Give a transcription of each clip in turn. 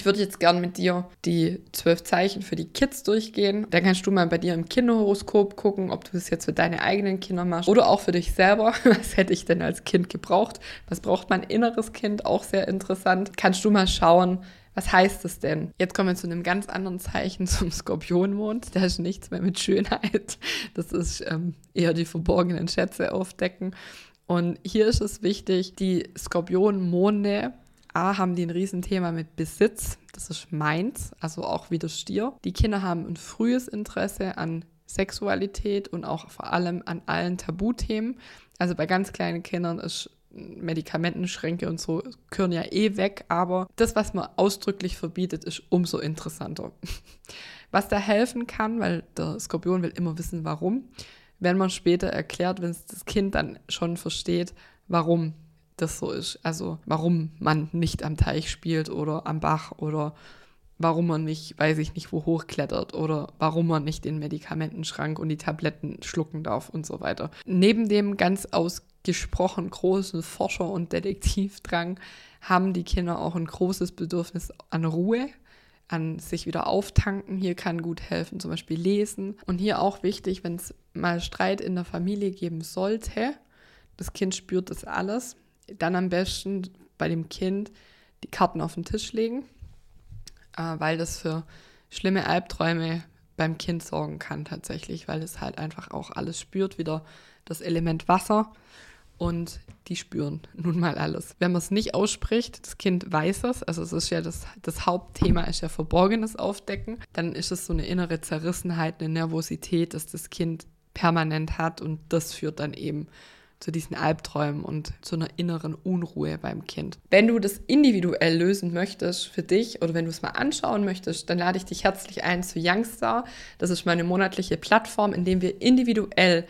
Ich würde jetzt gern mit dir die zwölf Zeichen für die Kids durchgehen. Dann kannst du mal bei dir im Kinderhoroskop gucken, ob du das jetzt für deine eigenen Kinder machst oder auch für dich selber. Was hätte ich denn als Kind gebraucht? Was braucht mein inneres Kind? Auch sehr interessant. Kannst du mal schauen, was heißt das denn? Jetzt kommen wir zu einem ganz anderen Zeichen, zum Skorpionmond. Da ist nichts mehr mit Schönheit. Das ist ähm, eher die verborgenen Schätze aufdecken. Und hier ist es wichtig, die Skorpionmonde, A, haben die ein Riesenthema mit Besitz. Das ist meins, also auch wie das Stier. Die Kinder haben ein frühes Interesse an Sexualität und auch vor allem an allen Tabuthemen. Also bei ganz kleinen Kindern ist Medikamentenschränke und so gehören ja eh weg, aber das, was man ausdrücklich verbietet, ist umso interessanter. Was da helfen kann, weil der Skorpion will immer wissen, warum, wenn man später erklärt, wenn es das Kind dann schon versteht, warum das so ist. Also warum man nicht am Teich spielt oder am Bach oder warum man nicht, weiß ich nicht, wo hochklettert oder warum man nicht den Medikamentenschrank und die Tabletten schlucken darf und so weiter. Neben dem ganz aus gesprochen großen Forscher- und Detektivdrang haben die Kinder auch ein großes Bedürfnis an Ruhe, an sich wieder auftanken. Hier kann gut helfen, zum Beispiel lesen. Und hier auch wichtig, wenn es mal Streit in der Familie geben sollte, das Kind spürt das alles, dann am besten bei dem Kind die Karten auf den Tisch legen, äh, weil das für schlimme Albträume beim Kind sorgen kann tatsächlich, weil es halt einfach auch alles spürt, wieder das Element Wasser und die spüren nun mal alles. Wenn man es nicht ausspricht, das Kind weiß es, also es ist ja das, das Hauptthema ist ja Verborgenes aufdecken, dann ist es so eine innere Zerrissenheit, eine Nervosität, dass das Kind permanent hat und das führt dann eben zu diesen Albträumen und zu einer inneren Unruhe beim Kind. Wenn du das individuell lösen möchtest für dich oder wenn du es mal anschauen möchtest, dann lade ich dich herzlich ein zu Youngstar. Das ist meine monatliche Plattform, in dem wir individuell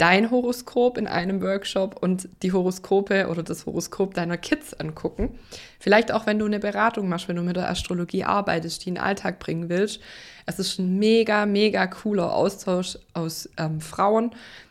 dein Horoskop in einem Workshop und die Horoskope oder das Horoskop deiner Kids angucken. Vielleicht auch, wenn du eine Beratung machst, wenn du mit der Astrologie arbeitest, die in den Alltag bringen willst. Es ist ein mega, mega cooler Austausch aus ähm, Frauen,